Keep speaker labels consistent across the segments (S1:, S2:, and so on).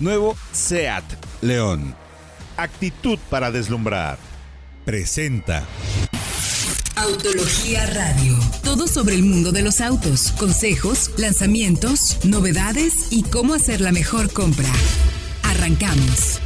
S1: Nuevo SEAT León. Actitud para deslumbrar. Presenta.
S2: Autología Radio. Todo sobre el mundo de los autos, consejos, lanzamientos, novedades y cómo hacer la mejor compra. Arrancamos.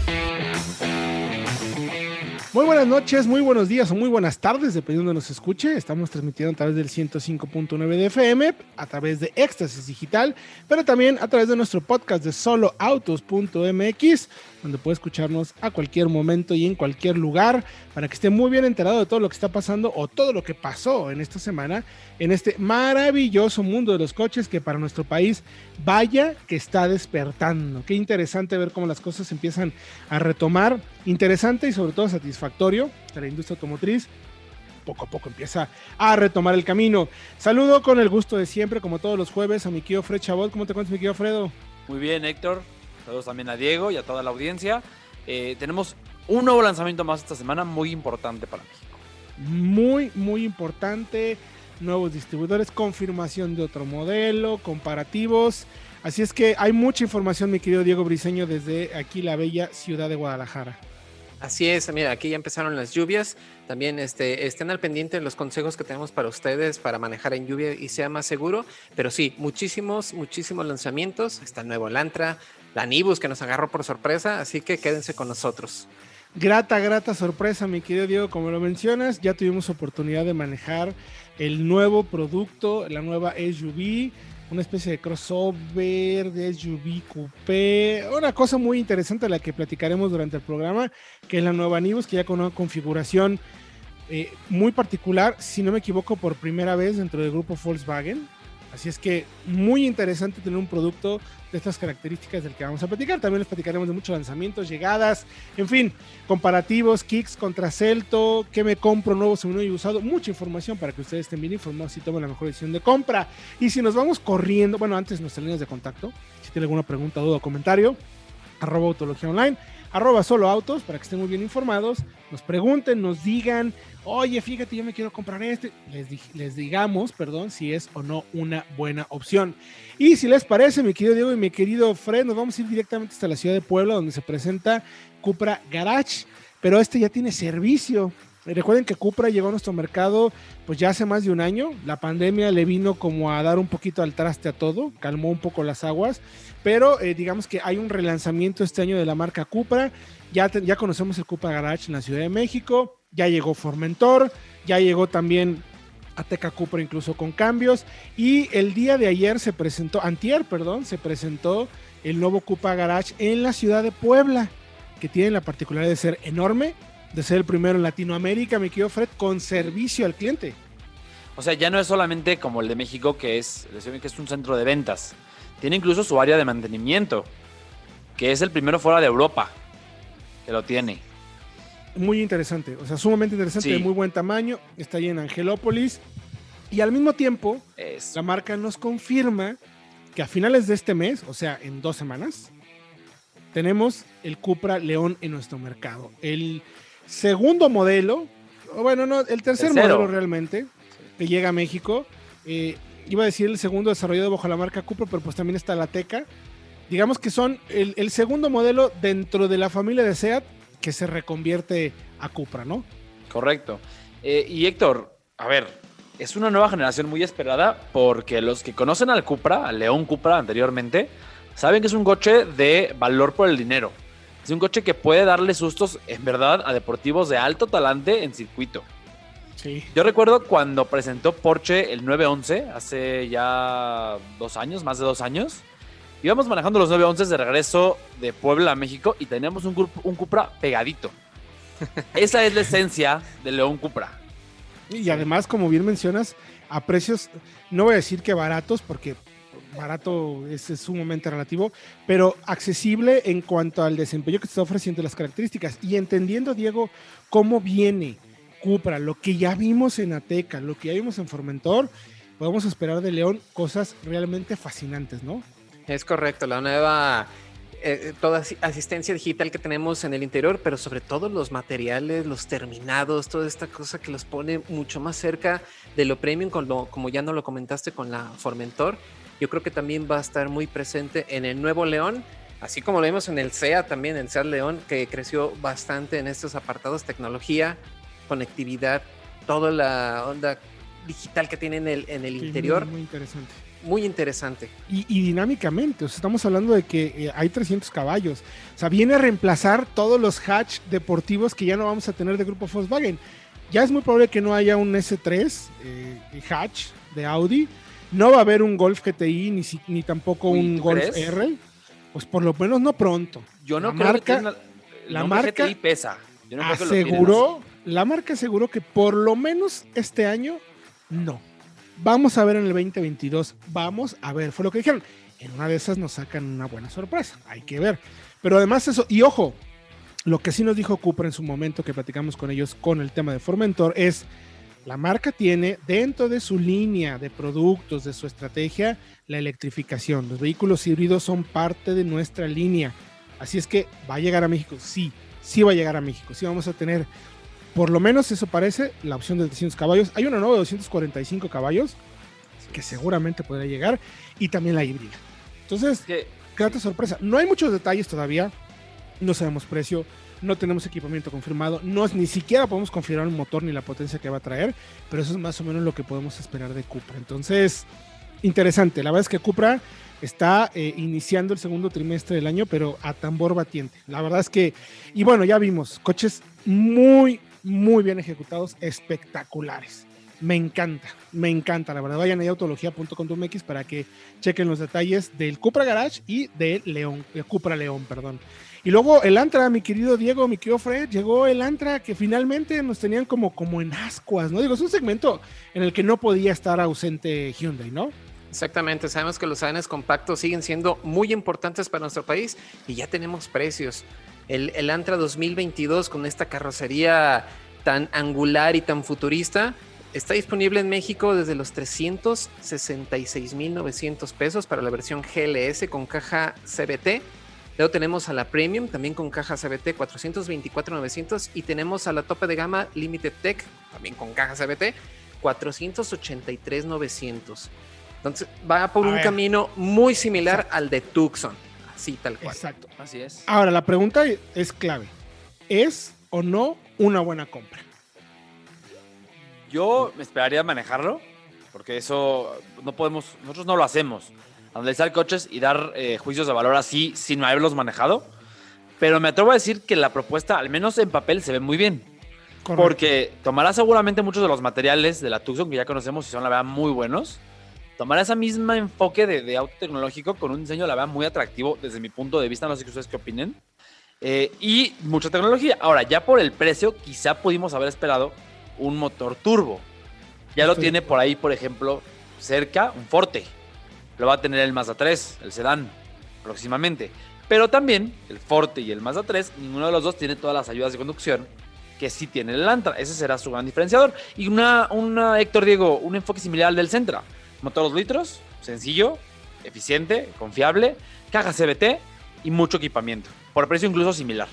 S3: Muy buenas noches, muy buenos días o muy buenas tardes, dependiendo de nos escuche. Estamos transmitiendo a través del 105.9 de FM, a través de Éxtasis Digital, pero también a través de nuestro podcast de soloautos.mx donde puede escucharnos a cualquier momento y en cualquier lugar para que esté muy bien enterado de todo lo que está pasando o todo lo que pasó en esta semana en este maravilloso mundo de los coches que para nuestro país vaya que está despertando. Qué interesante ver cómo las cosas empiezan a retomar. Interesante y sobre todo satisfactorio para la industria automotriz poco a poco empieza a retomar el camino. Saludo con el gusto de siempre, como todos los jueves, a mi tío Fred Chabot. ¿Cómo te cuentas, mi tío Fredo?
S4: Muy bien, Héctor. Saludos también a Diego y a toda la audiencia. Eh, tenemos un nuevo lanzamiento más esta semana muy importante para México.
S3: Muy, muy importante. Nuevos distribuidores, confirmación de otro modelo, comparativos. Así es que hay mucha información, mi querido Diego Briseño, desde aquí, la bella ciudad de Guadalajara.
S5: Así es, mira, aquí ya empezaron las lluvias. También este, estén al pendiente de los consejos que tenemos para ustedes para manejar en lluvia y sea más seguro. Pero sí, muchísimos, muchísimos lanzamientos. Está el nuevo Lantra, la Nibus que nos agarró por sorpresa, así que quédense con nosotros.
S3: Grata, grata sorpresa, mi querido Diego, como lo mencionas, ya tuvimos oportunidad de manejar el nuevo producto, la nueva SUV, una especie de crossover de SUV coupé, una cosa muy interesante de la que platicaremos durante el programa, que es la nueva Nibus, que ya con una configuración eh, muy particular, si no me equivoco, por primera vez dentro del grupo Volkswagen. Así es que muy interesante tener un producto de estas características del que vamos a platicar. También les platicaremos de muchos lanzamientos, llegadas, en fin, comparativos, kicks contra Celto, qué me compro nuevo, según y usado. Mucha información para que ustedes estén bien informados y tomen la mejor decisión de compra. Y si nos vamos corriendo, bueno, antes nuestras líneas de contacto, si tienen alguna pregunta, duda o comentario, arroba autología online arroba solo autos para que estén muy bien informados, nos pregunten, nos digan, oye, fíjate, yo me quiero comprar este, les, les digamos, perdón, si es o no una buena opción. Y si les parece, mi querido Diego y mi querido Fred, nos vamos a ir directamente hasta la ciudad de Puebla, donde se presenta Cupra Garage, pero este ya tiene servicio. Recuerden que Cupra llegó a nuestro mercado pues ya hace más de un año. La pandemia le vino como a dar un poquito al traste a todo, calmó un poco las aguas, pero eh, digamos que hay un relanzamiento este año de la marca Cupra. Ya, ya conocemos el Cupra Garage en la Ciudad de México, ya llegó Formentor, ya llegó también Ateca Cupra incluso con cambios y el día de ayer se presentó, antier, perdón, se presentó el nuevo Cupra Garage en la ciudad de Puebla, que tiene la particularidad de ser enorme, de ser el primero en Latinoamérica, me quiero Fred, con servicio al cliente.
S4: O sea, ya no es solamente como el de México, que es, que es un centro de ventas. Tiene incluso su área de mantenimiento, que es el primero fuera de Europa que lo tiene.
S3: Muy interesante, o sea, sumamente interesante, de muy buen tamaño. Está ahí en Angelópolis. Y al mismo tiempo, la marca nos confirma que a finales de este mes, o sea, en dos semanas, tenemos el Cupra León en nuestro mercado. El segundo modelo, o bueno, no, el tercer modelo realmente, que llega a México. Eh, iba a decir el segundo desarrollado bajo la marca Cupra, pero pues también está la Teca. Digamos que son el, segundo modelo dentro de la familia de SEAT que se reconvierte a Cupra, ¿no?
S4: Correcto. Eh, y Héctor, a ver, es una nueva generación muy esperada porque los que conocen al Cupra, al León Cupra anteriormente, saben que es un coche de valor por el dinero. Es un coche que puede darle sustos, en verdad, a deportivos de alto talante en circuito. Sí. Yo recuerdo cuando presentó Porsche el 911, hace ya dos años, más de dos años. Íbamos manejando los 911 de regreso de Puebla a México y teníamos un, un Cupra pegadito. Esa es la esencia de León Cupra.
S3: Y además, como bien mencionas, a precios, no voy a decir que baratos, porque barato es, sumamente relativo, pero accesible en cuanto al desempeño que te está ofreciendo las características. Y entendiendo, Diego, cómo viene Cupra, lo que ya vimos en Ateca, lo que ya vimos en Formentor, podemos esperar de León cosas realmente fascinantes, ¿no?
S5: Es correcto, la nueva eh, toda asistencia digital que tenemos en el interior, pero sobre todo los materiales, los terminados, toda esta cosa que los pone mucho más cerca de lo premium, como ya no lo comentaste con la Formentor. Yo creo que también va a estar muy presente en el Nuevo León. Así como lo vimos en el SEA también, en SEAT León, que creció bastante en estos apartados, tecnología, conectividad, toda la onda digital que tiene en el, en el interior.
S3: Muy, interesante.
S5: Muy interesante.
S3: Y, dinámicamente, o sea, estamos hablando de que eh, hay 300 caballos. O sea, viene a reemplazar todos los hatch deportivos que ya no vamos a tener de grupo Volkswagen. Ya es muy probable que no haya un S3 eh, hatch de Audi. No va a haber un Golf GTI ni, ni tampoco un Golf R. Pues por lo menos no pronto.
S4: Yo no creo que
S3: la marca
S4: GTI pesa. Yo no
S3: aseguró, la marca aseguró que por lo menos este año no. Vamos a ver en el 2022. Vamos a ver. Fue lo que dijeron. En una de esas nos sacan una buena sorpresa. Hay que ver. Pero además eso, y ojo, lo que sí nos dijo Cooper en su momento que platicamos con ellos con el tema de Formentor es la marca tiene dentro de su línea de productos, de su estrategia, la electrificación. Los vehículos híbridos son parte de nuestra línea. Así es que va a llegar a México. Sí, sí va a llegar a México. Sí vamos a tener, por lo menos eso parece, la opción de 300 caballos. Hay una nueva de 245 caballos que seguramente podrá llegar y también la híbrida. Entonces, qué sorpresa. No hay muchos detalles todavía. No sabemos precio no tenemos equipamiento confirmado, no, ni siquiera podemos confirmar el motor ni la potencia que va a traer, pero eso es más o menos lo que podemos esperar de Cupra. Entonces, interesante, la verdad es que Cupra está eh, iniciando el segundo trimestre del año, pero a tambor batiente. La verdad es que, y bueno, ya vimos, coches muy, muy bien ejecutados, espectaculares. Me encanta, me encanta, la verdad. Vayan a autología.com.mx para que chequen los detalles del Cupra Garage y del León, de Cupra León, perdón. Y luego el Antra, mi querido Diego, mi querido Fred, llegó el Antra que finalmente nos tenían como, como en ascuas, ¿no? Digo, es un segmento en el que no podía estar ausente Hyundai, ¿no?
S5: Exactamente, sabemos que los sedanes compactos siguen siendo muy importantes para nuestro país y ya tenemos precios. El Antra 2022 con esta carrocería tan angular y tan futurista está disponible en México desde los 366.900 pesos para la versión GLS con caja CBT Luego tenemos a la Premium, también con caja CBT 424.900 y tenemos a la tope de gama Limited Tech, también con caja CBT 483.900. Entonces va por un camino muy similar al de Tucson, así tal cual.
S3: Exacto.
S4: Así es.
S3: Ahora, la pregunta es clave. ¿Es o no una buena compra?
S4: Yo me esperaría manejarlo, porque eso no podemos, nosotros no lo hacemos analizar coches y dar eh, juicios de valor así sin haberlos manejado. Pero me atrevo a decir que la propuesta, al menos en papel, se ve muy bien. Porque tomará seguramente muchos de los materiales de la Tucson que ya conocemos y son, la verdad, muy buenos. Tomará ese mismo enfoque de, auto tecnológico con un diseño, la verdad, muy atractivo desde mi punto de vista. No sé qué ustedes qué opinen. Eh, y mucha tecnología. Ahora, ya por el precio, quizá pudimos haber esperado un motor turbo. Ya lo tiene por ahí, por ejemplo, cerca un Forte lo va a tener el Mazda 3, el sedán, próximamente. Pero también el Forte y el Mazda 3, ninguno de los dos tiene todas las ayudas de conducción que sí tiene el Antra. Ese será su gran diferenciador. Y una, una Héctor Diego, un enfoque similar al del Centra. Motor 2 litros, sencillo, eficiente, confiable, caja CBT y mucho equipamiento. Por precio incluso similar.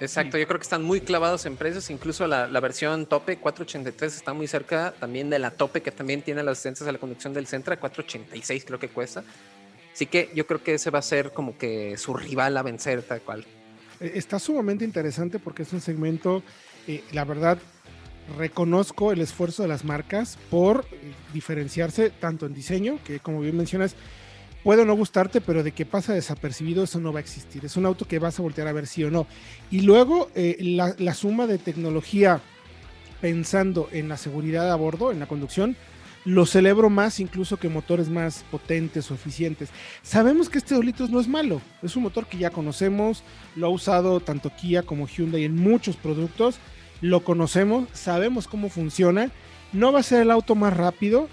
S5: Exacto, yo creo que están muy clavados en precios, incluso la, versión tope 483 está muy cerca también de la tope que también tiene las asistencias a la conducción del Centra, 486 creo que cuesta. Así que yo creo que ese va a ser como que su rival a vencer tal cual.
S3: Eh, está sumamente interesante porque es un segmento, eh, la verdad, reconozco el esfuerzo de las marcas por eh, diferenciarse tanto en diseño, que como bien mencionas, puede no gustarte, pero de que pasa desapercibido, eso no va a existir. Es un auto que vas a voltear a ver sí o no. Y luego eh, la, suma de tecnología pensando en la seguridad a bordo, en la conducción, lo celebro más incluso que motores más potentes o eficientes. Sabemos que este 2 litros no es malo, es un motor que ya conocemos, lo ha usado tanto Kia como Hyundai en muchos productos, lo conocemos, sabemos cómo funciona, no va a ser el auto más rápido,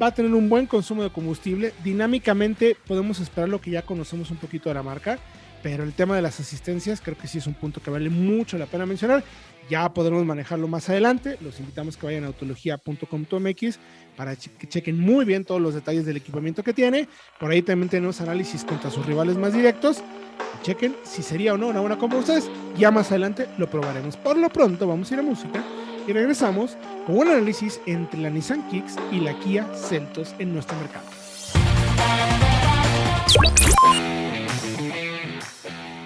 S3: va a tener un buen consumo de combustible. Dinámicamente podemos esperar lo que ya conocemos un poquito de la marca, pero el tema de las asistencias creo que sí es un punto que vale mucho la pena mencionar. Ya podremos manejarlo más adelante. Los invitamos que vayan a autología.com.mx para que chequen muy bien todos los detalles del equipamiento que tiene. Por ahí también tenemos análisis contra sus rivales más directos. chequen si sería o no una buena compra ustedes. Ya más adelante lo probaremos. Por lo pronto vamos a ir a música y regresamos con un análisis entre la Nissan Kicks y la Kia Celtos en nuestro mercado.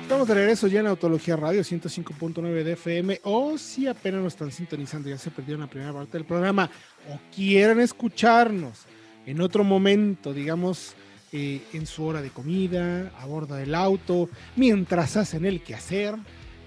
S3: Estamos de regreso ya en Autología Radio 105.9 de FM o si apenas nos están sintonizando, ya se perdió la primera parte del programa o quieren escucharnos en otro momento, digamos, eh, en su hora de comida, a bordo del auto, mientras hacen el quehacer,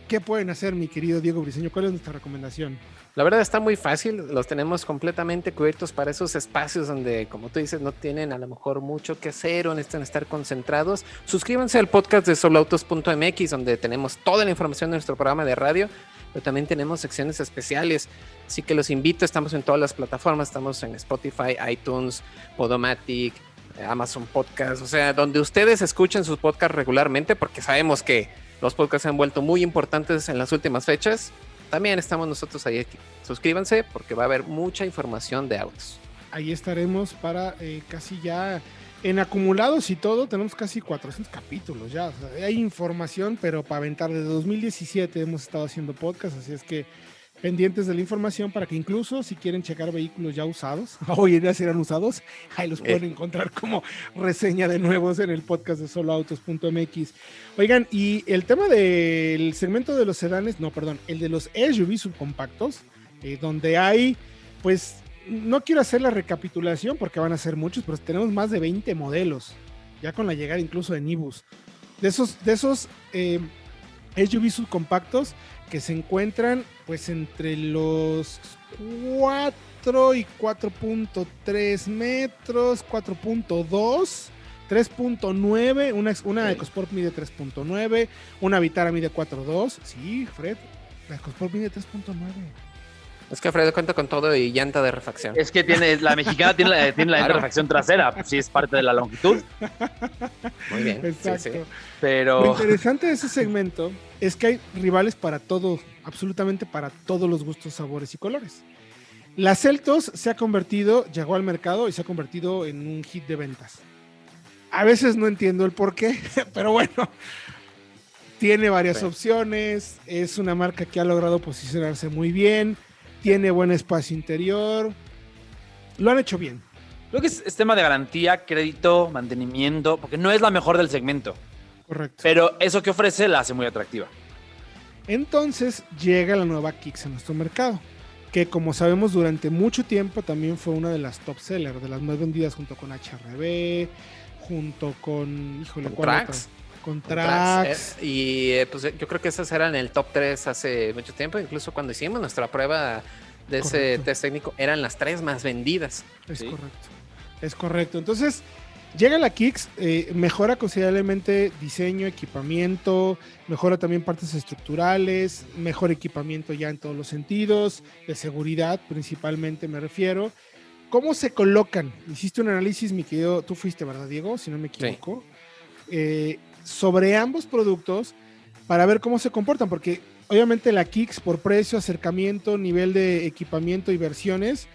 S3: ¿qué pueden hacer, mi querido Diego Briseño? ¿Cuál es nuestra recomendación?
S5: La verdad está muy fácil, los tenemos completamente cubiertos para esos espacios donde, como tú dices, no tienen a lo mejor mucho que hacer o necesitan estar concentrados. Suscríbanse al podcast de soloautos.mx donde tenemos toda la información de nuestro programa de radio, pero también tenemos secciones especiales. Así que los invito, estamos en todas las plataformas, estamos en Spotify, iTunes, Podomatic, Amazon Podcast, o sea, donde ustedes escuchen sus podcasts regularmente, porque sabemos que los podcasts se han vuelto muy importantes en las últimas fechas también estamos nosotros ahí. Suscríbanse porque va a haber mucha información de autos.
S3: Ahí estaremos para eh, casi ya en acumulados y todo, tenemos casi 400 capítulos ya. hay información, pero para aventar desde 2017 hemos estado haciendo podcast, así es que pendientes de la información para que incluso si quieren checar vehículos ya usados, hoy en día serán usados, ahí los pueden eh. encontrar como reseña de nuevos en el podcast de soloautos.mx. Oigan, y el tema del segmento de los sedanes, no, perdón, el de los SUV subcompactos, eh, donde hay, pues, no quiero hacer la recapitulación porque van a ser muchos, pero tenemos más de 20 modelos, ya con la llegada incluso de Nibus. De esos, de esos eh, SUV subcompactos, que se encuentran pues entre los 4 y 4.3 metros, 4.2, 3.9, una, una EcoSport mide 3.9, una Vitara mide 4.2. Sí, Fred, la EcoSport mide 3.9.
S5: Es que Fred cuenta con todo y llanta de refacción.
S4: Es que tiene, la mexicana tiene la, tiene la refacción trasera, pues sí es parte de la longitud.
S5: Muy bien.
S3: Exacto.
S4: Pero...
S3: Lo interesante de ese segmento es que hay rivales para todo, absolutamente para todos los gustos, sabores y colores. La Celtos se ha convertido, llegó al mercado y se ha convertido en un hit de ventas. A veces no entiendo el por qué, pero bueno, tiene varias opciones, es una marca que ha logrado posicionarse muy bien tiene buen espacio interior. Lo han hecho bien.
S4: Creo que es, tema de garantía, crédito, mantenimiento, porque no es la mejor del segmento.
S3: Correcto.
S4: Pero eso que ofrece la hace muy atractiva.
S3: Entonces llega la nueva Kicks a nuestro mercado, que como sabemos durante mucho tiempo también fue una de las top sellers, de las más vendidas junto con HRB, junto con, híjole,
S5: ¿Con Trax?
S3: Con.
S5: Eh, y eh, pues yo creo que esas eran el top 3 hace mucho tiempo, incluso cuando hicimos nuestra prueba de ese test técnico, eran las tres más vendidas.
S3: Es correcto. Es correcto. Entonces, llega la Kicks, eh, mejora considerablemente diseño, equipamiento, mejora también partes estructurales, mejor equipamiento ya en todos los sentidos, de seguridad principalmente me refiero. ¿Cómo se colocan? Hiciste un análisis, mi querido, tú fuiste, ¿verdad, Diego? Si no me equivoco. Sí sobre ambos productos para ver cómo se comportan, porque obviamente la Kicks por precio, acercamiento, nivel de equipamiento y versiones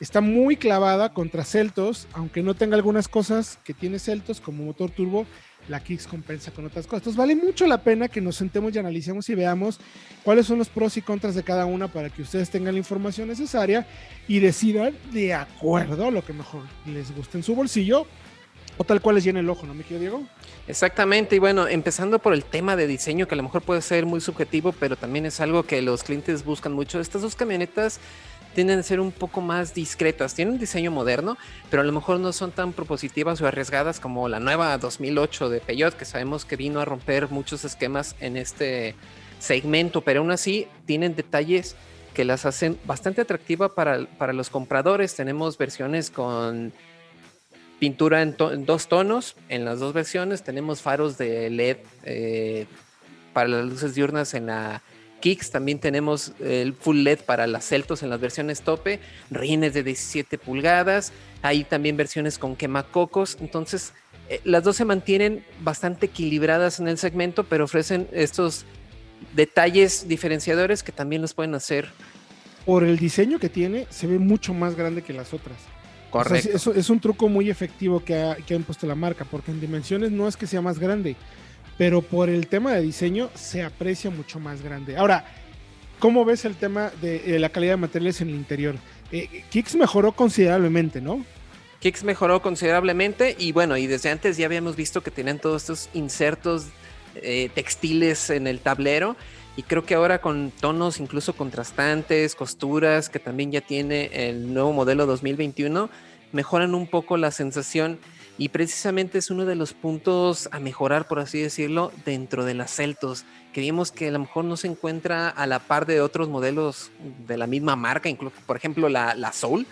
S3: está muy clavada contra Celtos, aunque no tenga algunas cosas que tiene Celtos como motor turbo, la Kicks compensa con otras cosas. Entonces vale mucho la pena que nos sentemos y analicemos y veamos cuáles son los pros y contras de cada una para que ustedes tengan la información necesaria y decidan de acuerdo a lo que mejor les guste en su bolsillo o tal cual les llena el ojo, ¿no, me quiero Diego?
S5: Exactamente, y bueno, empezando por el tema de diseño, que a lo mejor puede ser muy subjetivo, pero también es algo que los clientes buscan mucho. Estas dos camionetas tienden a ser un poco más discretas, tienen un diseño moderno, pero a lo mejor no son tan propositivas o arriesgadas como la nueva 2008 de Peugeot, que sabemos que vino a romper muchos esquemas en este segmento, pero aún así tienen detalles que las hacen bastante atractiva para, para los compradores. Tenemos versiones con pintura en, dos tonos en las dos versiones. Tenemos faros de LED eh, para las luces diurnas en la Kicks. También tenemos el full LED para las Celtos en las versiones tope. Rines de 17 pulgadas. Hay también versiones con quemacocos. Entonces, eh, las dos se mantienen bastante equilibradas en el segmento, pero ofrecen estos detalles diferenciadores que también los pueden hacer.
S3: Por el diseño que tiene, se ve mucho más grande que las otras es, un truco muy efectivo que ha, que impuesto la marca, porque en dimensiones no es que sea más grande, pero por el tema de diseño se aprecia mucho más grande. Ahora, ¿cómo ves el tema de, la calidad de materiales en el interior? Eh, Kicks mejoró considerablemente, ¿no?
S5: Kicks mejoró considerablemente y bueno, y desde antes ya habíamos visto que tenían todos estos insertos eh, textiles en el tablero. Y creo que ahora con tonos incluso contrastantes, costuras que también ya tiene el nuevo modelo 2021, mejoran un poco la sensación y precisamente es uno de los puntos a mejorar, por así decirlo, dentro de las Celtos, que vimos que a lo mejor no se encuentra a la par de otros modelos de la misma marca, incluso, por ejemplo, la, la Soul,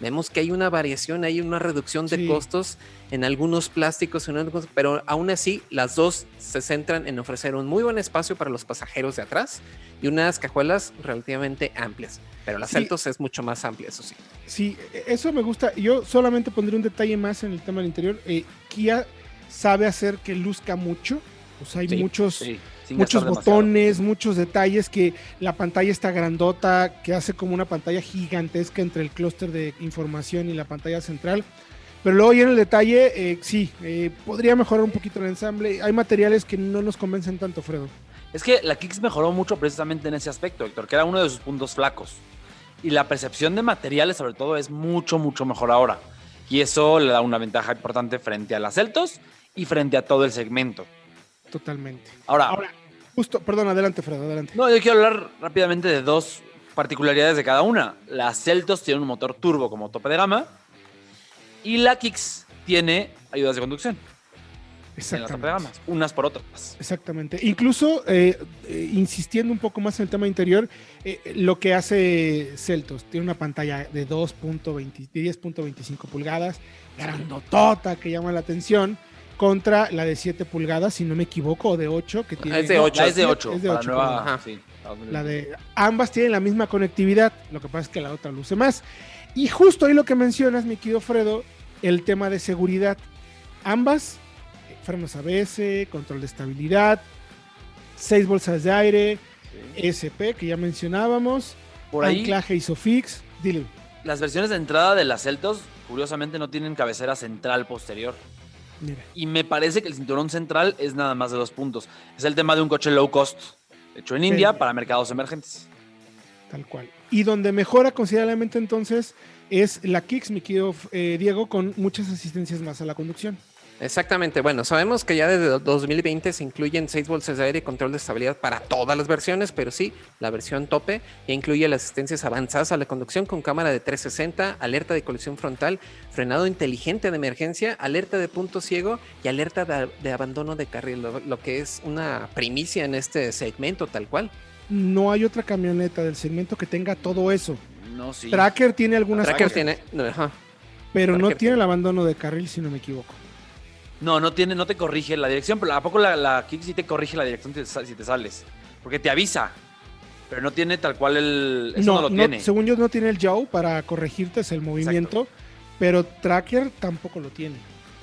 S5: Vemos que hay una variación, hay una reducción de costos en algunos plásticos, pero aún así las dos se centran en ofrecer un muy buen espacio para los pasajeros de atrás y unas cajuelas relativamente amplias. Pero la Celtos es mucho más amplia, eso sí.
S3: Sí, eso me gusta. Yo solamente pondré un detalle más en el tema del interior. Eh, Kia sabe hacer que luzca mucho. O sea, hay muchos muchos botones, muchos detalles, que la pantalla está grandota, que hace como una pantalla gigantesca entre el clúster de información y la pantalla central. Pero luego ya en el detalle, eh, sí, eh, podría mejorar un poquito el ensamble. Hay materiales que no nos convencen tanto, Fredo.
S4: Es que la Kicks mejoró mucho precisamente en ese aspecto, Héctor, que era uno de sus puntos flacos. Y la percepción de materiales, sobre todo, es mucho, mucho mejor ahora. Y eso le da una ventaja importante frente a las Celtos y frente a todo el segmento.
S3: Totalmente.
S4: Ahora, ahora
S3: Justo, perdón, adelante, Fred, adelante.
S4: No, yo quiero hablar rápidamente de dos particularidades de cada una. La Celtos tiene un motor turbo como tope de gama y la Kicks tiene ayudas de conducción. Exactamente. En las unas por otras.
S3: Exactamente. Incluso, eh, eh, insistiendo un poco más en el tema interior, eh, lo que hace Celtos, tiene una pantalla de 10.25 pulgadas, grandotota, que llama la atención contra la de 7 pulgadas, si no me equivoco, o de 8, que tiene...
S4: Es de 8. es de 8.
S3: Es de 8 la de, ambas tienen la misma conectividad, lo que pasa es que la otra luce más. Y justo ahí lo que mencionas, mi querido Fredo, el tema de seguridad. Ambas, eh, frenos ABS, control de estabilidad, 6 bolsas de aire, SP, que ya mencionábamos, Por ahí, anclaje ISOFIX, dile.
S4: Las versiones de entrada de las Celtos, curiosamente, no tienen cabecera central posterior. Y me parece que el cinturón central es nada más de dos puntos. Es el tema de un coche low cost, hecho en India para mercados emergentes.
S3: Tal cual. Y donde mejora considerablemente entonces es la Kicks, mi querido eh, Diego, con muchas asistencias más a la conducción.
S5: Exactamente, bueno, sabemos que ya desde 2020 se incluyen seis bolsas de aire y control de estabilidad para todas las versiones, pero sí, la versión tope ya incluye las asistencias avanzadas a la conducción con cámara de 360, alerta de colisión frontal, frenado inteligente de emergencia, alerta de punto ciego y alerta de, abandono de carril, lo, que es una primicia en este segmento tal cual.
S3: No hay otra camioneta del segmento que tenga todo eso.
S4: No, sí.
S3: Tracker tiene algunas
S5: Tracker tiene,
S3: pero no tiene el abandono de carril si no me equivoco.
S4: No, no tiene, no te corrige la dirección, pero ¿a poco la, la Kick sí te corrige la dirección si te sales? Porque te avisa. Pero no tiene tal cual el. Eso no, lo tiene.
S3: Según yo, no tiene el yaw para corregirte el movimiento, pero Tracker tampoco lo tiene.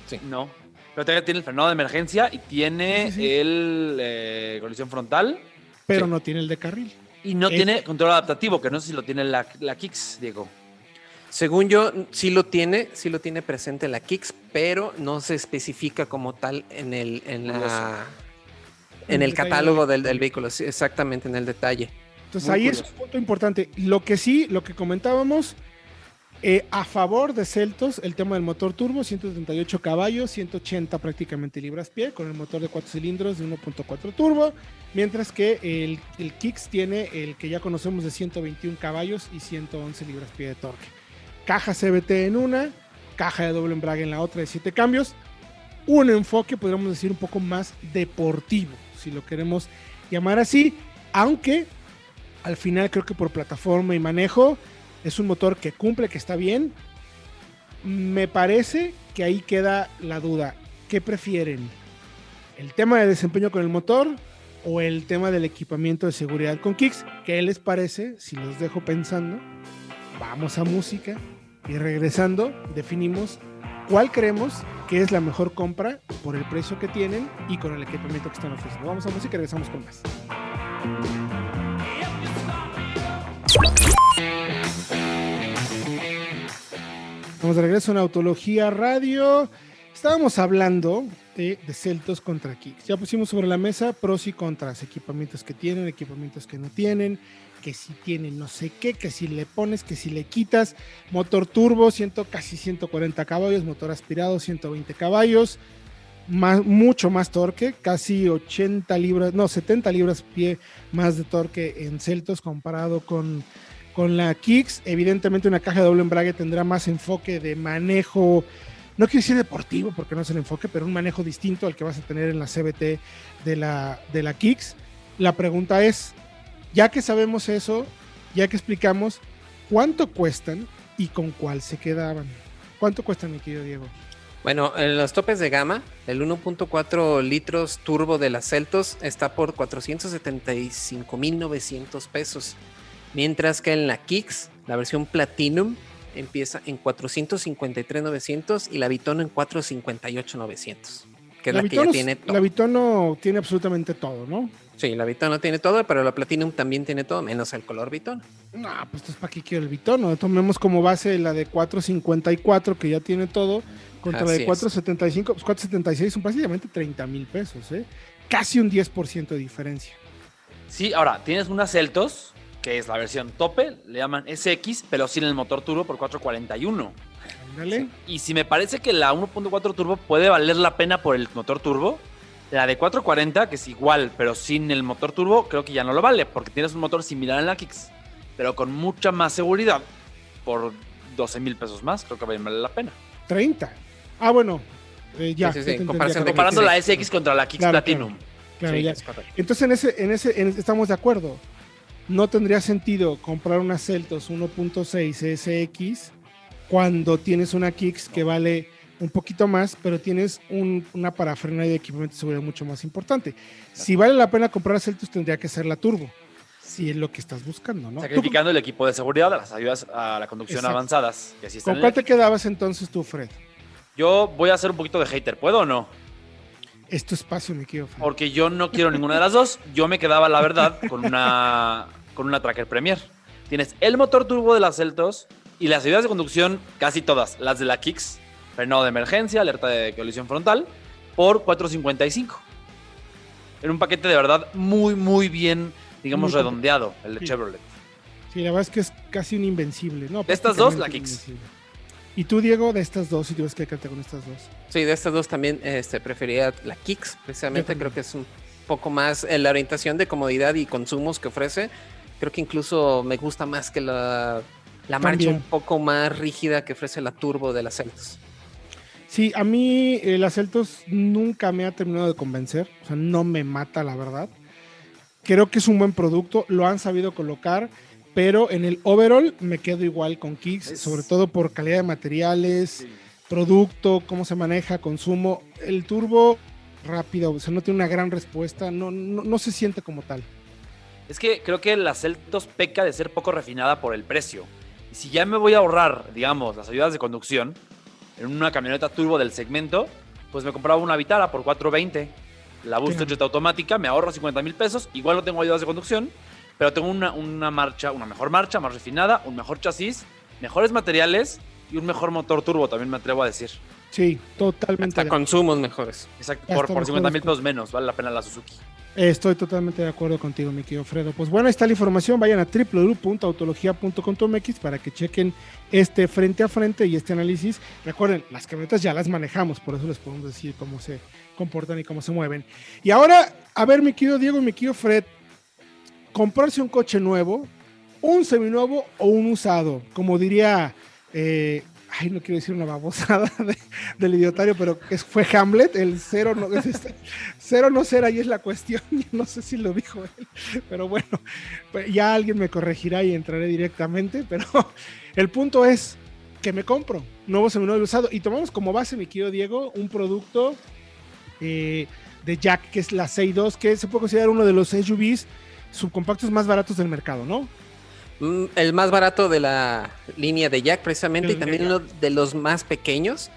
S4: Sí. No. Pero Tracker tiene el frenado de emergencia y tiene el eh, colisión frontal.
S3: Pero no tiene el de carril.
S4: Y no tiene control adaptativo, que no sé si lo tiene la, la Kicks, Diego.
S5: Según yo, sí lo tiene, sí lo tiene presente la Kicks, pero no se especifica como tal en el, en la, en el catálogo del, vehículo, exactamente en el detalle.
S3: Entonces ahí es un punto importante. Lo que sí, lo que comentábamos, eh, a favor de Celtos, el tema del motor turbo, 138 caballos, 180 prácticamente libras pie, con el motor de 4 cilindros de 1.4 turbo, mientras que el, el Kicks tiene el que ya conocemos de 121 caballos y 111 libras pie de torque caja CBT en una, caja de doble embrague en la otra de siete cambios. Un enfoque, podríamos decir, un poco más deportivo, si lo queremos llamar así, aunque al final creo que por plataforma y manejo es un motor que cumple, que está bien. Me parece que ahí queda la duda. ¿Qué prefieren? ¿El tema de desempeño con el motor o el tema del equipamiento de seguridad con Kicks? ¿Qué les parece? Si los dejo pensando, vamos a música y regresando, definimos cuál creemos que es la mejor compra por el precio que tienen y con el equipamiento que están ofreciendo. Vamos a música y regresamos con más. Vamos de regreso en Autología Radio. Estábamos hablando de, de, Celtos contra Kicks. Ya pusimos sobre la mesa pros y contras, equipamientos que tienen, equipamientos que no tienen, que si tiene no sé qué, que si le pones, que si le quitas, motor turbo, ciento, casi 140 caballos, motor aspirado, 120 caballos. más, mucho más torque, casi 80 libras, no, 70 libras pie más de torque en Celtos comparado con, con la Kicks. Evidentemente una caja de doble embrague tendrá más enfoque de manejo, no quiero decir deportivo porque no es el enfoque, pero un manejo distinto al que vas a tener en la CBT de la, de la Kicks. La pregunta es, ya que sabemos eso, ya que explicamos, ¿cuánto cuestan y con cuál se quedaban? ¿Cuánto cuestan, mi querido Diego?
S5: Bueno, en los topes de gama, el 1.4 litros turbo de las Celtos está por 475.900 pesos. Mientras que en la Kicks, la versión Platinum, empieza en 453.900 y la Bitono en 458.900. Que es la, que ya tiene todo.
S3: La Bitono tiene absolutamente todo, ¿no?
S5: Sí, la Bitono tiene todo, pero la Platinum también tiene todo, menos el color Bitono.
S3: No, pues entonces para qué quiero el Bitono. Tomemos como base la de 454 que ya tiene todo contra la de 475, pues 476 son prácticamente 30 mil pesos, ¿eh? Casi un 10% de diferencia.
S4: Sí, ahora, tienes unas Celtos, que es la versión tope, le llaman SX, pero sin el motor turbo por 441.
S3: Ándale.
S4: Y si me parece que la 1.4 turbo puede valer la pena por el motor turbo, la de 440, que es igual, pero sin el motor turbo, creo que ya no lo vale, porque tienes un motor similar en la Kicks, pero con mucha más seguridad, por 12 mil pesos más, creo que vale la pena.
S3: 30. Ah, bueno, eh, ya.
S5: Sí,
S4: Comparando la
S5: sí.
S4: SX contra la Kicks
S3: Claro,
S4: Platinum.
S3: Claro,
S5: Sí,
S3: ya. Entonces en ese, en ese, en- estamos de acuerdo. No tendría sentido comprar una Celtos 1.6 SX cuando tienes una Kicks que vale un poquito más, pero tienes un- una parafernalia de equipamiento de seguridad mucho más importante. Si vale la pena comprar Celtos, tendría que ser la Turbo. Si es lo que estás buscando, ¿no? ¿Tú
S4: Sacrificando el equipo de seguridad, las ayudas a la conducción
S3: Exacto.
S4: avanzadas. Así
S3: ¿Con cuál te quedabas entonces tú, Fred?
S4: Yo voy a hacer un poquito de hater, ¿puedo o no?
S3: Es tu espacio, mi querido Fred.
S4: Porque yo no quiero ninguna de las dos. Yo me quedaba, la verdad, con una, con una Tracker Premier. Tienes el motor turbo de las Celtos y las ayudas de conducción, casi todas, las de la Kicks, frenado de emergencia, alerta de colisión frontal, por 455. En un paquete de verdad muy, muy bien, digamos,
S3: Muy
S4: redondeado, el de
S3: Sí.
S4: Chevrolet.
S3: Sí, la verdad es que es casi un invencible, ¿no?
S4: De estas dos, la Kicks.
S3: Y tú, Diego, de estas dos, si tuvieras que quedarte con estas dos.
S5: Sí, de estas dos también este, preferiría la Kicks, precisamente. Creo que es un poco más en la orientación de comodidad y consumos que ofrece. Creo que incluso me gusta más que la, la marcha un poco más rígida que ofrece la turbo de las Celtos.
S3: Sí, a mí el Aceltos nunca me ha terminado de convencer, o sea, no me mata la verdad. Creo que es un buen producto, lo han sabido colocar, pero en el overall me quedo igual con Kicks,
S4: Es-
S3: sobre todo por calidad de materiales, producto, cómo se maneja, consumo. El turbo rápido, o sea, no tiene una gran respuesta, no, no, no se siente como tal.
S4: Es que creo que la Celtos peca de ser poco refinada por el precio. Y si ya me voy a ahorrar, digamos, las ayudas de conducción en una camioneta turbo del segmento, pues me compraba una Vitara por 420. La Booster
S3: Claro.
S4: Automática, me ahorro 50 mil pesos. Igual no tengo ayudas de conducción, pero tengo una, una marcha, una mejor marcha, más refinada, un mejor chasis, mejores materiales y un mejor motor turbo, también me atrevo a decir.
S3: Sí, totalmente.
S5: Hasta consumos mejores.
S4: Exacto, por, por
S3: mejores
S4: 50 mil pesos menos, vale la pena la Suzuki.
S3: Estoy totalmente de acuerdo contigo, mi querido Fredo. Pues bueno, ahí está la información. Vayan a www.autologia.com.mx para que chequen este frente a frente y este análisis. Recuerden, las camionetas ya las manejamos, por eso les podemos decir cómo se comportan y cómo se mueven. Y ahora, a ver, mi querido Diego y mi querido Fred, comprarse un coche nuevo, un seminuevo o un usado, como diría, eh, ay, no quiero decir una babosada de- del idiotario, pero es, fue Hamlet, el cero no, es este- cero no ser ahí es la cuestión, no sé si lo dijo él, pero bueno, pues ya alguien me corregirá y entraré directamente, pero el punto es que me compro nuevo seminuevo y usado y tomamos como base, mi querido Diego, un producto eh, de Jack, que es la 6.2, que se puede considerar uno de los SUVs subcompactos más baratos del mercado, ¿no?
S5: Mm, El más barato de la línea de Jack, precisamente, y también uno de los más pequeños.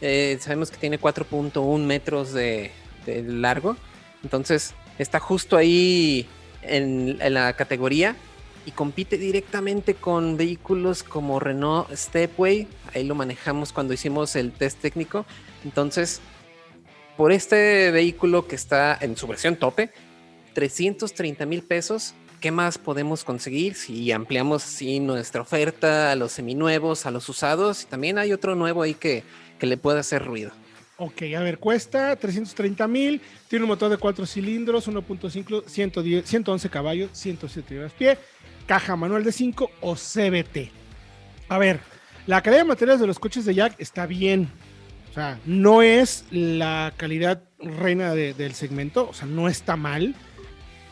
S5: Eh, sabemos que tiene 4.1 metros de, de largo. Entonces, está justo ahí en, en la categoría y compite directamente con vehículos como Renault Stepway. Ahí lo manejamos cuando hicimos el test técnico. Entonces, por este vehículo que está en su versión tope, 330 mil pesos. ¿Qué más podemos conseguir si ampliamos así nuestra oferta a los seminuevos, a los usados? Y también hay otro nuevo ahí que, que le puede hacer ruido.
S3: Ok, a ver, cuesta 330 mil, tiene un motor de 4 cilindros, 1.5, 110 111 caballos, 107 libras pie, caja manual de 5 o CBT. A ver, la calidad de materiales de los coches de Jack está bien. O sea, no es la calidad reina de- del segmento, o sea, no está mal.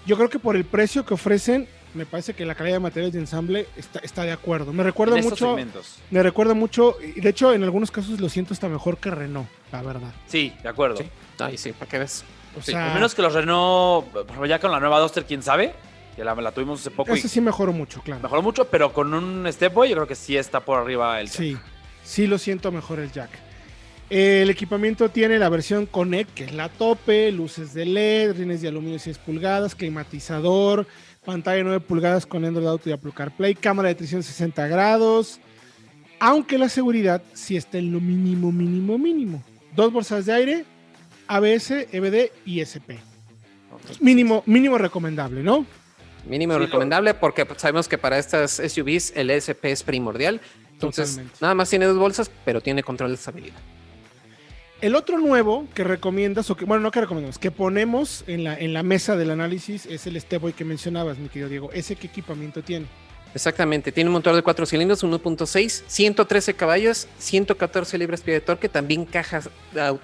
S3: Yo creo que por el precio que ofrecen, me parece que la calidad de materiales de ensamble está, está de acuerdo. Me recuerda
S4: en
S3: mucho,
S4: segmentos.
S3: me recuerda mucho, y de hecho en algunos casos lo siento hasta mejor que Renault, la verdad.
S4: Sí, de acuerdo.
S5: Sí. Ay, sí, ¿para qué ves?
S3: O
S5: Sí,
S3: sea,
S4: Al menos que los Renault, ya con la nueva Duster, quién sabe, que la, la tuvimos hace poco y
S3: ese sí mejoró mucho, claro.
S4: mejoró mucho, pero con un Stepway yo creo que sí está por arriba el
S3: Sí, sí lo siento mejor el jack. El equipamiento tiene la versión Connect, que es la tope, luces de LED, rines de aluminio 6 pulgadas, climatizador, pantalla 9 pulgadas con Android Auto y Apple CarPlay, cámara de 360 grados, aunque la seguridad sí está en lo mínimo, mínimo, mínimo. Dos bolsas de aire, ABS, EBD y SP. Mínimo, mínimo recomendable, ¿no?
S5: Mínimo
S4: Sí, lo-
S5: recomendable porque sabemos que para estas SUVs el ESP es primordial. Entonces,
S3: Totalmente.
S5: nada más tiene dos bolsas, pero tiene control de estabilidad.
S3: El otro nuevo que recomiendas, o que, bueno, no que recomendamos, que ponemos en la, en la mesa del análisis es el Stepway que mencionabas, mi querido Diego. ¿Ese qué equipamiento tiene?
S5: Exactamente, tiene un motor de 4 cilindros, 1.6, 113 caballos, 114 libras-pie de torque, también caja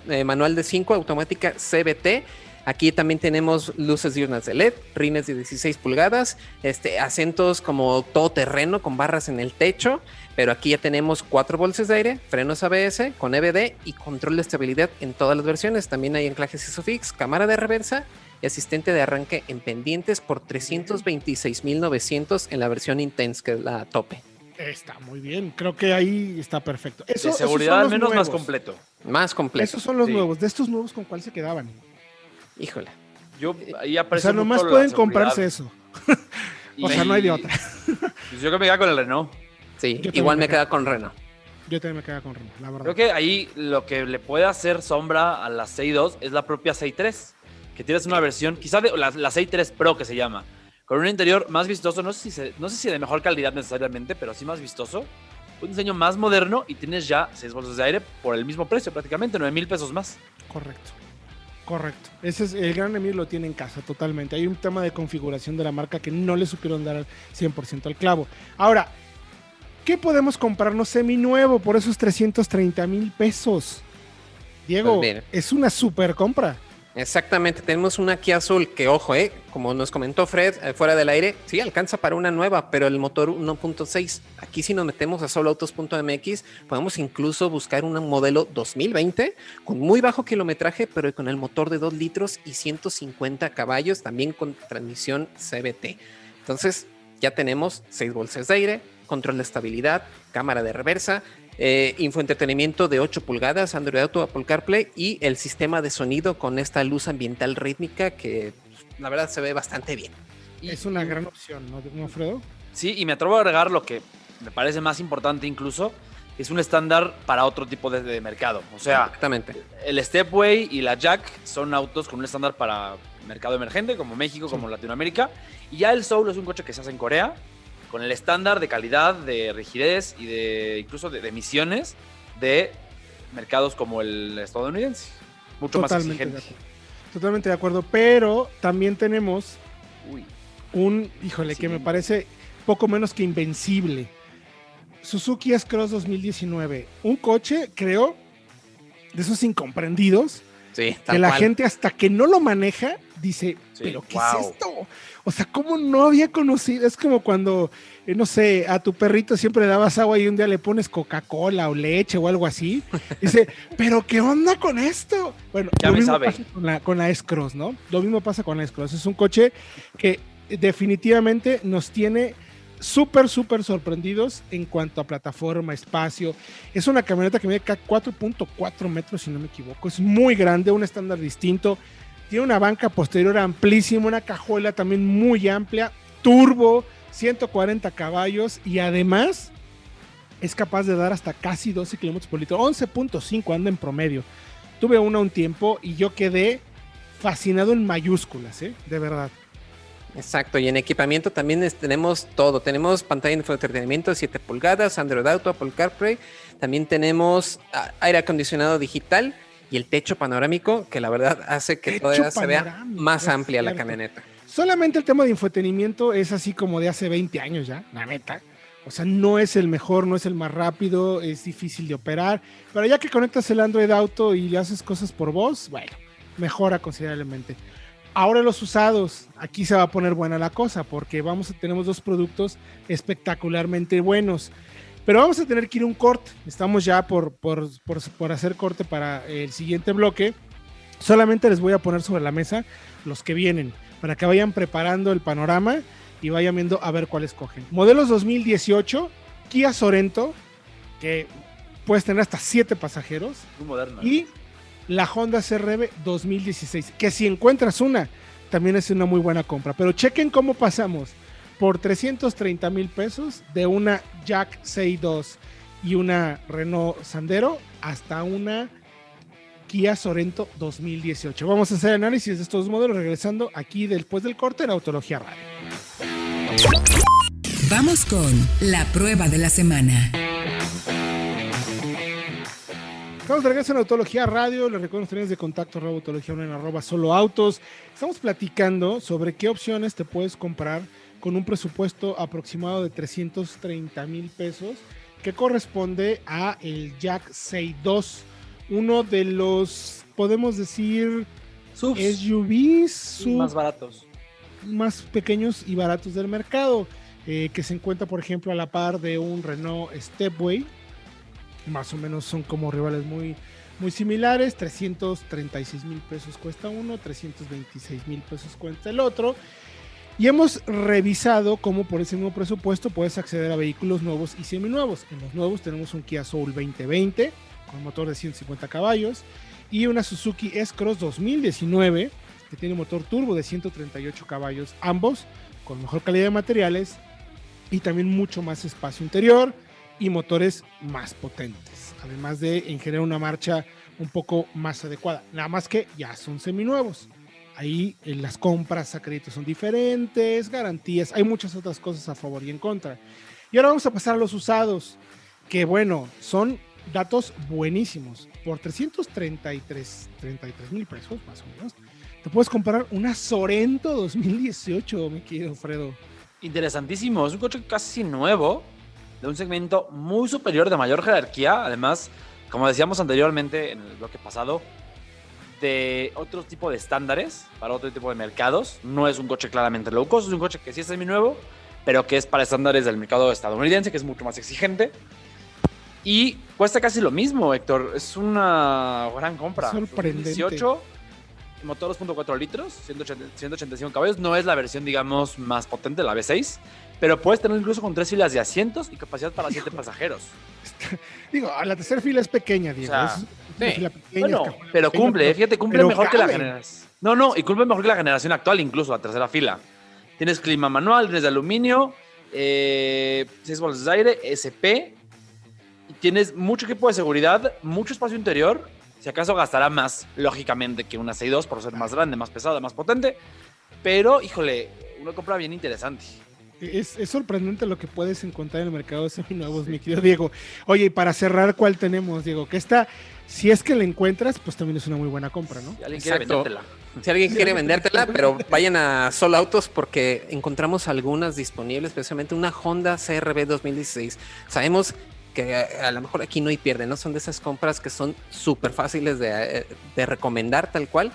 S5: eh, manual de 5, automática CBT. Aquí también tenemos luces diurnas de LED, rines de 16 pulgadas, este, acentos como todoterreno con barras en el techo, pero aquí ya tenemos cuatro bolsas de aire, frenos ABS con EBD y control de estabilidad en todas las versiones. También hay anclajes ISOFIX, cámara de reversa y asistente de arranque en pendientes por 326.900 en la versión Intense, que es la tope.
S3: Está muy bien, creo que ahí está perfecto. Eso-
S4: De seguridad al menos más completo.
S5: Más completo.
S3: Esos son los
S4: Sí.
S3: nuevos. De estos nuevos, ¿con cuál se quedaban?
S5: Híjole.
S4: Yo ahí
S3: O sea, nomás pueden comprarse eso. O sea, no hay de otra.
S4: Pues yo que me queda con el Renault.
S5: Sí,
S3: Yo
S5: igual
S3: me
S5: me queda con Renault.
S3: Yo también me quedo con Renault, la verdad.
S4: Creo que ahí lo que le puede hacer sombra a la 6.2 es la propia 6.3, que tienes una versión, quizás de la, la 6.3 Pro que se llama, con un interior más vistoso, no sé, si se- no sé si de mejor calidad necesariamente, pero sí más vistoso, un diseño más moderno y tienes ya 6 bolsas de aire por el mismo precio prácticamente, 9 mil pesos más.
S3: Correcto. Correcto. Ese es el gran Emir lo tiene en casa totalmente. Hay un tema de configuración de la marca que no le supieron dar al 100% al clavo. Ahora, ¿qué podemos comprarnos semi nuevo por esos 330 mil pesos? Diego,
S5: Pues
S3: es una super compra.
S5: Exactamente, tenemos una Kia Azul que, ojo, eh, como nos comentó Fred eh, fuera del aire, sí alcanza para una nueva, pero el motor 1.6. Aquí si nos metemos a soloautos.mx, podemos incluso buscar un modelo 2020 con muy bajo kilometraje, pero con el motor de 2 litros y 150 caballos, también con transmisión CBT. Entonces, ya tenemos 6 bolsas de aire, control de estabilidad, cámara de reversa, eh, infoentretenimiento de 8 pulgadas, Android Auto, Apple CarPlay y el sistema de sonido con esta luz ambiental rítmica que pues, la verdad se ve bastante bien.
S3: Es una gran opción, ¿no, ¿no, Fredo?
S4: Sí, y me atrevo a agregar lo que me parece más importante incluso, es un estándar para otro tipo de, de mercado. O sea,
S5: Exactamente.
S4: el Stepway y la Jack son autos con un estándar para mercado emergente, como México, como Latinoamérica. Y ya el Soul es un coche que se hace en Corea, con el estándar de calidad, de rigidez y de incluso de, de emisiones de mercados como el estadounidense. Mucho más
S3: Totalmente de
S4: exigente.
S3: acuerdo. Totalmente de acuerdo. Pero también tenemos
S4: Uy,
S3: un, híjole, que me parece poco menos que invencible. Suzuki S-Cross 2019. Un coche, creo, de esos incomprendidos,
S5: Sí,
S3: que la
S5: cual.
S3: gente hasta que no lo maneja dice,
S4: Sí,
S3: pero ¿qué
S4: wow.
S3: es esto? O sea, ¿cómo no había conocido? Es como cuando, eh, no sé, a tu perrito siempre le dabas agua y un día le pones Coca-Cola o leche o algo así. Dice, pero ¿qué onda con esto? Bueno,
S4: Ya
S3: lo mismo
S4: sabe.
S3: pasa con la, con la S-Cross, ¿no? Lo mismo pasa con la S-Cross. Es un coche que definitivamente nos tiene súper, súper sorprendidos en cuanto a plataforma, espacio. Es una camioneta que mide ca- 4.4 metros, si no me equivoco. Es muy grande, un estándar distinto. Tiene una banca posterior amplísima, una cajuela también muy amplia, turbo, 140 caballos y además es capaz de dar hasta casi 12 kilómetros por litro. 11.5 anda en promedio. Tuve una un tiempo y yo quedé fascinado en mayúsculas, ¿eh? De verdad.
S5: Exacto, y en equipamiento también tenemos todo. Tenemos pantalla de entretenimiento de 7 pulgadas, Android Auto, Apple CarPlay. También tenemos aire acondicionado digital y el techo panorámico, que la verdad hace que todavía se vea más amplia la camioneta.
S3: Solamente el tema de infotenimiento es así como de hace 20 años ya, la neta. O sea, no es el mejor, no es el más rápido, es difícil de operar. Pero ya que conectas el Android Auto y le haces cosas por voz, bueno, mejora considerablemente. Ahora los usados, aquí se va a poner buena la cosa porque vamos a tenemos dos productos espectacularmente buenos. Pero vamos a tener que ir a un corte. Estamos ya por, por, por, por hacer corte para el siguiente bloque. Solamente les voy a poner sobre la mesa los que vienen para que vayan preparando el panorama y vayan viendo a ver cuáles cogen. Modelos 2018, Kia Sorento, que puedes tener hasta 7 pasajeros,
S4: Muy moderno.
S3: y la Honda CRV 2016, que si encuentras una, también es una muy buena compra. Pero chequen cómo pasamos por 330 mil pesos de una Jack 62 y una Renault Sandero hasta una Kia Sorento 2018. Vamos a hacer análisis de estos modelos regresando aquí después del corte en Autología Radio.
S2: Vamos con la prueba de la semana.
S3: Estamos de regreso en Autología Radio. Les recuerdo los de contacto arroba autología online, arroba solo autos. Estamos platicando sobre qué opciones te puedes comprar con un presupuesto aproximado de 330 mil pesos que corresponde a el Jack 62, uno de los, podemos decir, SUVs sub-
S4: más baratos.
S3: más pequeños y baratos del mercado, eh, que se encuentra, por ejemplo, a la par de un Renault Stepway. Más o menos son como rivales muy, muy similares. 336 mil pesos cuesta uno, 326 mil pesos cuesta el otro. Y hemos revisado cómo por ese mismo presupuesto puedes acceder a vehículos nuevos y seminuevos. En los nuevos tenemos un Kia Soul 2020 con motor de 150 caballos y una Suzuki S-Cross 2019 que tiene motor turbo de 138 caballos, ambos con mejor calidad de materiales y también mucho más espacio interior y motores más potentes, además de en generar una marcha un poco más adecuada. Nada más que ya son seminuevos. Ahí eh, las compras a crédito son diferentes, garantías, hay muchas otras cosas a favor y en contra. Y ahora vamos a pasar a los usados, que bueno, son datos buenísimos. Por 333 33 mil pesos, más o menos, te puedes comprar una Sorento 2018, mi querido Fredo.
S4: Interesantísimo. Es un coche casi nuevo, de un segmento muy superior, de mayor jerarquía. Además, como decíamos anteriormente en el bloque pasado, de otro tipo de estándares para otro tipo de mercados. No es un coche claramente low cost, es un coche que sí es semi-nuevo, pero que es para estándares del mercado estadounidense, que es mucho más exigente. Y cuesta casi lo mismo, Héctor. Es una gran compra.
S3: Sorprendente.
S4: 18, motor 2.4 litros, 180 185 caballos. No es la versión, digamos, más potente, la V6, pero puedes tener incluso con tres filas de asientos y capacidad para siete pasajeros.
S3: Digo, la tercera fila es pequeña, Diego.
S4: O sea,
S3: es una
S5: sí.
S4: Bueno, pero
S3: pequeña,
S4: cumple,
S3: pero-
S4: fíjate, cumple
S3: pero
S4: mejor que la generación. No, no, y cumple mejor que la generación actual, incluso la tercera fila. Tienes clima manual, tienes de aluminio, eh, 6 bolsas de aire, SP, y tienes mucho equipo de seguridad, mucho espacio interior. Si acaso gastará más, lógicamente, que una 6.2 por ser más grande, más pesada, más potente. Pero, híjole, una compra bien interesante.
S3: Es, es sorprendente lo que puedes encontrar en el mercado de seminuevos, mi querido Diego. Oye, y para cerrar, ¿cuál tenemos, Diego? Que esta, si es que la encuentras, pues también es una muy buena compra, ¿no?
S4: Si alguien quiere
S5: Exacto.
S4: vendértela.
S5: Si alguien quiere vendértela, pero vayan a Solo Autos porque encontramos algunas disponibles, especialmente una Honda CRV 2016. Sabemos que a, a lo mejor aquí no hay pierde, ¿no? Son de esas compras que son súper fáciles de, eh, de recomendar tal cual,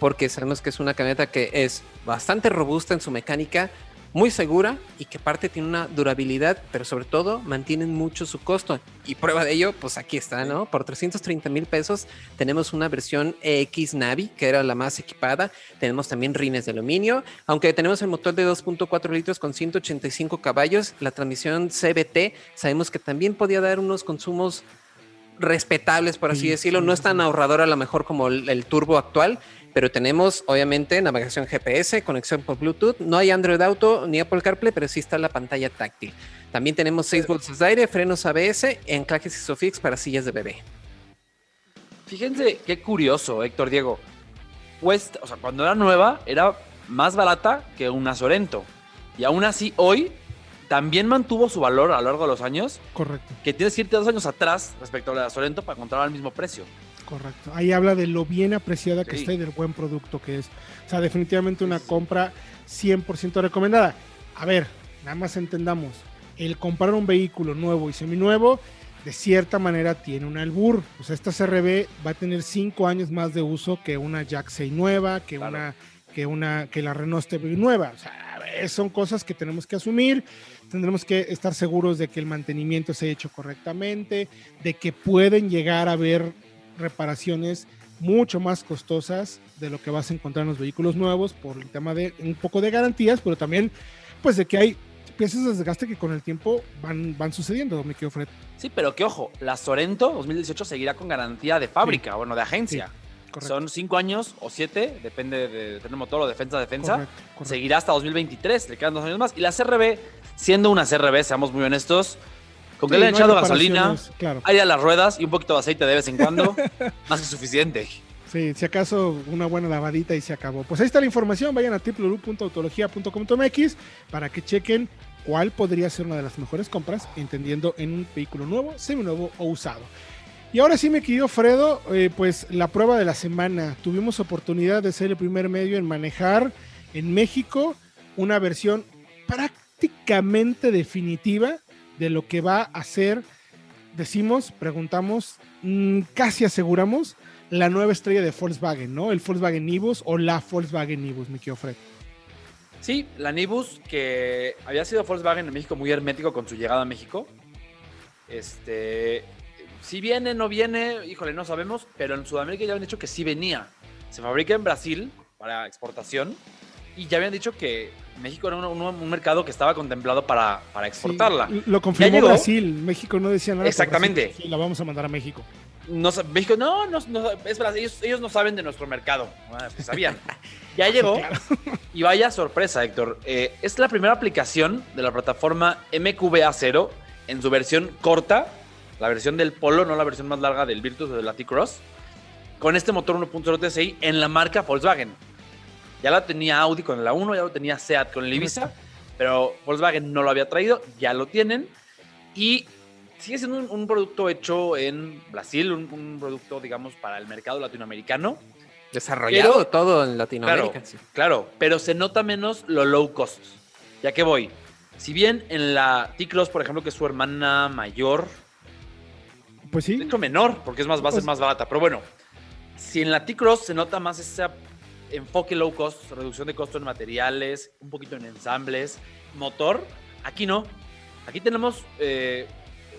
S5: porque sabemos que es una camioneta que es bastante robusta en su mecánica, muy segura y que aparte tiene una durabilidad, pero sobre todo mantienen mucho su costo. Y prueba de ello, pues aquí está, ¿no? Por 330 mil pesos tenemos una versión EX Navi, que era la más equipada. Tenemos también rines de aluminio, aunque tenemos el motor de 2.4 litros con 185 caballos, la transmisión CBT, sabemos que también podía dar unos consumos respetables, por así
S3: Sí,
S5: decirlo. No es tan ahorrador a lo mejor como el, el turbo actual, pero tenemos obviamente navegación GPS, conexión por Bluetooth. No hay Android Auto ni Apple CarPlay, pero sí está la pantalla táctil. También tenemos 6 bolsas de aire, frenos ABS, anclajes Isofix para sillas de bebé.
S4: Fíjense qué curioso, Héctor Diego. Cuesta, o sea, cuando era nueva, era más barata que una Sorento. Y aún así, hoy también mantuvo su valor a lo largo de los años,
S3: Correcto.
S4: que tienes que irte dos años atrás respecto a la Sorento para encontrar al mismo precio.
S3: Correcto. Ahí habla de lo bien apreciada que está y del buen producto que es. O sea, definitivamente una compra 100% recomendada. A ver, nada más entendamos. El comprar un vehículo nuevo y seminuevo, de cierta manera tiene un albur. O sea, esta CRB va a tener 5 años más de uso que una Jack 6 nueva, que
S4: Claro.
S3: una que una que la Renault Stepway nueva. O sea, son cosas que tenemos que asumir. Tendremos que estar seguros de que el mantenimiento se ha hecho correctamente, de que pueden llegar a haber reparaciones mucho más costosas de lo que vas a encontrar en los vehículos nuevos por el tema de un poco de garantías, pero también pues de que hay piezas de desgaste que con el tiempo van, van sucediendo, me quedo Fred.
S4: Sí, pero que ojo, la Sorento 2018 seguirá con garantía de fábrica, bueno, de agencia.
S3: Correcto.
S4: Son cinco años o siete, depende de tener motor o defensa defensa.
S3: Correcto, correcto.
S4: Seguirá hasta 2023, le quedan dos años más. Y la CRB, siendo una CRB, seamos muy honestos, con que
S3: Sí,
S4: le han
S3: no hay
S4: echado gasolina,
S3: Claro.
S4: aire a las ruedas y un poquito de aceite de vez en cuando, más que suficiente.
S3: Sí, si acaso una buena lavadita y se acabó. Pues ahí está la información, vayan a www.autologia.com.mx para que chequen cuál podría ser una de las mejores compras, entendiendo en un vehículo nuevo, seminuevo o usado. Y ahora sí, me querido Fredo, eh, pues la prueba de la semana. Tuvimos oportunidad de ser el primer medio en manejar en México una versión prácticamente definitiva de lo que va a ser, decimos, preguntamos, mm, casi aseguramos, la nueva estrella de Volkswagen, ¿no? El Volkswagen Nibus o la Volkswagen Nibus, mi querido Fred.
S4: Sí, la Nibus, que había sido Volkswagen en México muy hermético con su llegada a México. Este, si viene, no viene, híjole, no sabemos, pero en Sudamérica ya habían dicho que sí venía. Se fabrica en Brasil para exportación y ya habían dicho que México era un, un- un mercado que estaba contemplado para, para exportarla.
S3: Sí, lo confirmó. Brasil, México no decía nada.
S4: Exactamente.
S3: Brasil, sí, la vamos a mandar a México.
S4: No, México, no, no, no, es Brasil, ellos, ellos no saben de nuestro mercado. Ah, pues sabían. Ya llegó.
S3: claro.
S4: Y vaya sorpresa, Héctor. Eh, es la primera aplicación de la plataforma MQBA0 en su versión corta, la versión del Polo, no la versión más larga del Virtus o del T-Cross, con este motor 1.0 TSI en la marca Volkswagen. Ya la tenía Audi con la 1, ya lo tenía Seat con el Ibiza, pero Volkswagen no lo había traído, ya lo tienen. Y sigue siendo un, un producto hecho en Brasil, un, un producto, digamos, para el mercado latinoamericano.
S5: Desarrollado
S4: Pero-
S5: todo en Latinoamérica.
S4: Claro,
S5: sí.
S4: claro, pero se nota menos lo low cost. Ya que voy. Si bien en la T-Cross, por ejemplo, que es su hermana mayor,
S3: Pues
S4: de
S3: sí,
S4: hecho menor, porque es más, va a ser más barata, pero bueno, si en la T-Cross se nota más ese enfoque low cost, reducción de costo en materiales, un poquito en ensambles, motor, aquí no. Aquí tenemos, eh,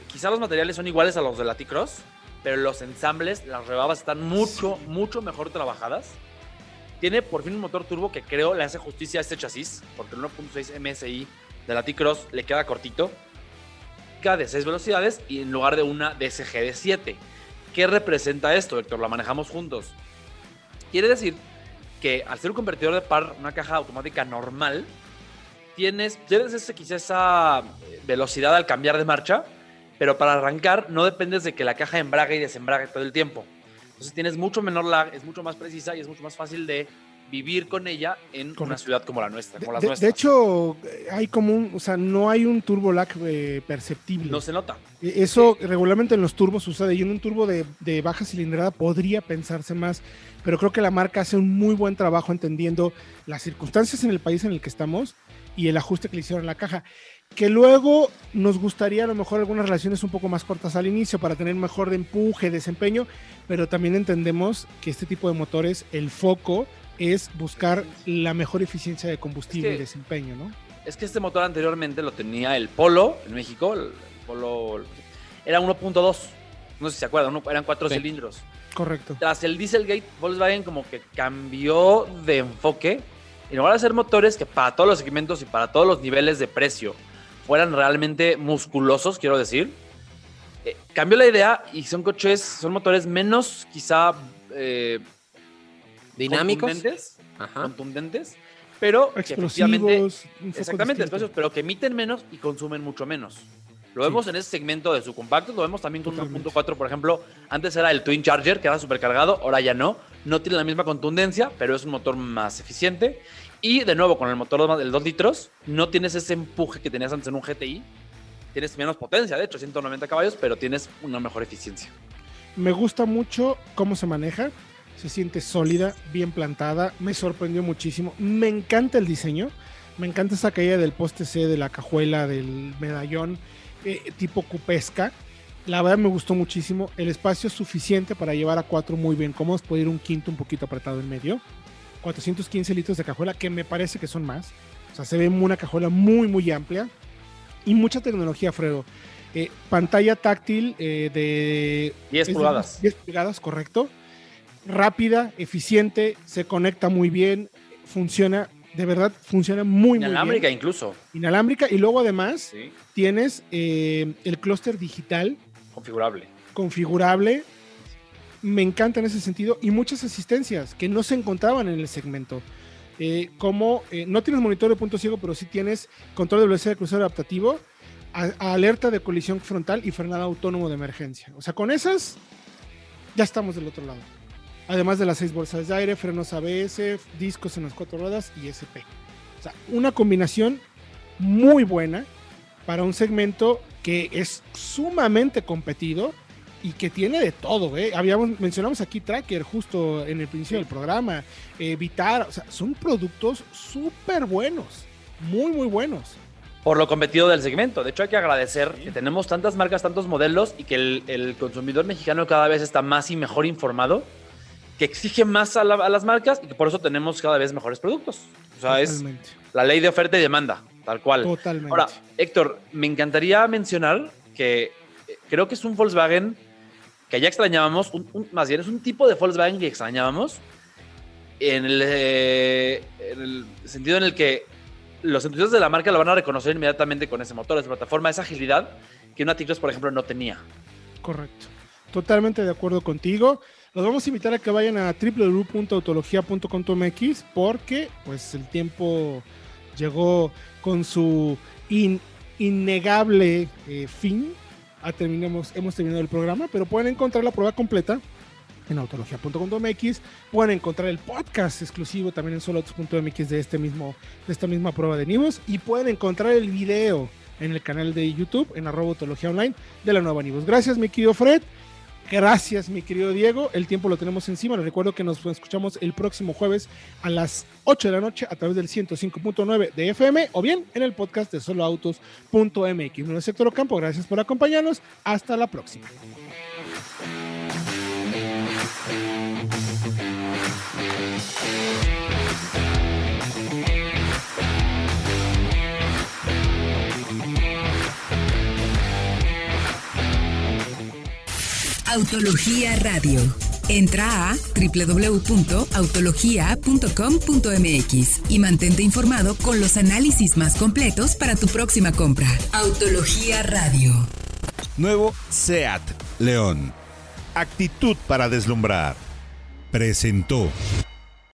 S4: quizá los materiales son iguales a los de la T-Cross, pero los ensambles, las rebabas están mucho, mucho mejor trabajadas. Tiene por fin un motor turbo que creo le hace justicia a este chasis, porque el 1.6 MSI de la T-Cross le queda cortito. De 6 velocidades y en lugar de una DSG de 7. ¿Qué representa esto, Héctor? La manejamos juntos. Quiere decir que al ser un convertidor de par, una caja automática normal, tienes, tienes ese, quizá esa eh, velocidad al cambiar de marcha, pero para arrancar no dependes de que la caja embrague y desembrague todo el tiempo. Entonces tienes mucho menor lag, es mucho más precisa y es mucho más fácil de vivir con ella en una
S3: Correcto.
S4: ciudad como la nuestra,
S3: de,
S4: como las
S3: de- de
S4: nuestras.
S3: hecho, eh, hay como un, o sea, no hay un turbo lag eh, perceptible.
S4: no se nota.
S3: Eh, Eso regularmente en los turbos sucede y en un turbo de, de baja cilindrada podría pensarse más, pero creo que la marca hace un muy buen trabajo entendiendo las circunstancias en el país en el que estamos y el ajuste que le hicieron a la caja. Que luego nos gustaría a lo mejor algunas relaciones un poco más cortas al inicio para tener mejor de empuje, desempeño, pero también entendemos que este tipo de motores, el foco es buscar la mejor eficiencia de combustible
S4: Es que-
S3: y desempeño, ¿no?
S4: Es que este motor anteriormente lo tenía el Polo en México. El, Polo era 1.2. No sé si se acuerdan, eran cuatro
S5: Sí.
S4: cilindros.
S3: Correcto.
S4: Tras el Dieselgate, Volkswagen como que cambió de enfoque. Y de hacer motores que para todos los segmentos y para todos los niveles de precio fueran realmente musculosos, quiero decir, eh, cambió la idea y son coches, son motores menos quizá eh,
S5: Dinámicos.
S4: contundentes,
S5: Ajá.
S4: contundentes, pero
S3: Explosivos.
S4: Exactamente, espacios, pero que emiten menos y consumen mucho menos. Lo vemos en ese segmento de subcompactos, lo vemos también con
S3: Totalmente.
S4: 1.4, por ejemplo. Antes era el Twin Charger, que era supercargado, ahora ya no. No tiene la misma contundencia, pero es un motor más eficiente. Y de nuevo, con el motor del 2 litros, no tienes ese empuje que tenías antes en un GTI. Tienes menos potencia, de hecho, 190 caballos, pero tienes una mejor eficiencia.
S3: Me gusta mucho cómo se maneja. Se siente sólida, bien plantada. Me sorprendió muchísimo. Me encanta el diseño. Me encanta esa caída del poste C, de la cajuela, del medallón, eh, tipo cupesca. La verdad me gustó muchísimo. El espacio es suficiente para llevar a cuatro muy bien cómodos. Puede ir un quinto un poquito apretado en medio. 415 litros de cajuela, que me parece que son más. O sea, se ve una cajuela muy, muy amplia. Y mucha tecnología, Fredo. Eh, pantalla táctil eh, de
S4: 10
S3: es de
S4: pulgadas.
S3: 10 pulgadas, correcto. Rápida, eficiente, se conecta muy bien, funciona, de verdad, funciona muy, muy
S4: Inalámbrica
S3: bien.
S4: incluso.
S3: Inalámbrica. Y luego además
S4: Sí.
S3: tienes eh, el clúster digital
S4: Configurable.
S3: configurable. Me encanta en ese sentido. Y muchas asistencias que no se encontraban en el segmento. Eh, como eh, no tienes monitor de punto ciego, pero sí tienes control de velocidad de crucero adaptativo, a- a alerta de colisión frontal y frenada autónomo de emergencia. O sea, con esas ya estamos del otro lado. Además de las seis bolsas de aire, frenos ABS, discos en las cuatro ruedas y SP. O sea, una combinación muy buena para un segmento que es sumamente competido y que tiene de todo. ¿eh? Habíamos, mencionamos aquí Tracker justo en el principio del programa, eh, Vitar, o sea, son productos súper buenos, muy, muy buenos.
S4: Por lo competido del segmento. De hecho, hay que agradecer que tenemos tantas marcas, tantos modelos y que el, el consumidor mexicano cada vez está más y mejor informado, que exige más a, la- a las marcas y que por eso tenemos cada vez mejores productos. O sea, es
S3: Totalmente.
S4: la ley de oferta y demanda, tal cual.
S3: Totalmente.
S4: Ahora, Héctor, me encantaría mencionar que eh, creo que es un Volkswagen que ya extrañábamos, un- un- más bien es un tipo de Volkswagen que extrañábamos en el, eh, en el sentido en el que los entusiastas de la marca lo van a reconocer inmediatamente con ese motor, esa plataforma, esa agilidad que una Tigres, por ejemplo, no tenía.
S3: Correcto. Totalmente de acuerdo contigo. Los vamos a invitar a que vayan a www.autologia.com.mx porque pues el tiempo llegó con su in- innegable eh, fin. Ah, hemos terminado el programa, pero pueden encontrar la prueba completa en autologia.com.mx. Pueden encontrar el podcast exclusivo también en soloautos.mx de este de esta misma prueba de Nivos. Y pueden encontrar el video en el canal de YouTube, en arroba autología online de la nueva Nivos. Gracias, mi querido Fred. Gracias, mi querido Diego. El tiempo lo tenemos encima. Les recuerdo que nos escuchamos el próximo jueves a las 8 de la noche a través del 105.9 de FM o bien en el podcast de soloautos.mx. Mi nombre es Héctor Ocampo. Gracias por acompañarnos. Hasta la próxima.
S2: Autología Radio. Entra a www.autologia.com.mx y mantente informado con los análisis más completos para tu próxima compra. Autología Radio.
S1: Nuevo SEAT León. Actitud para deslumbrar. Presentó.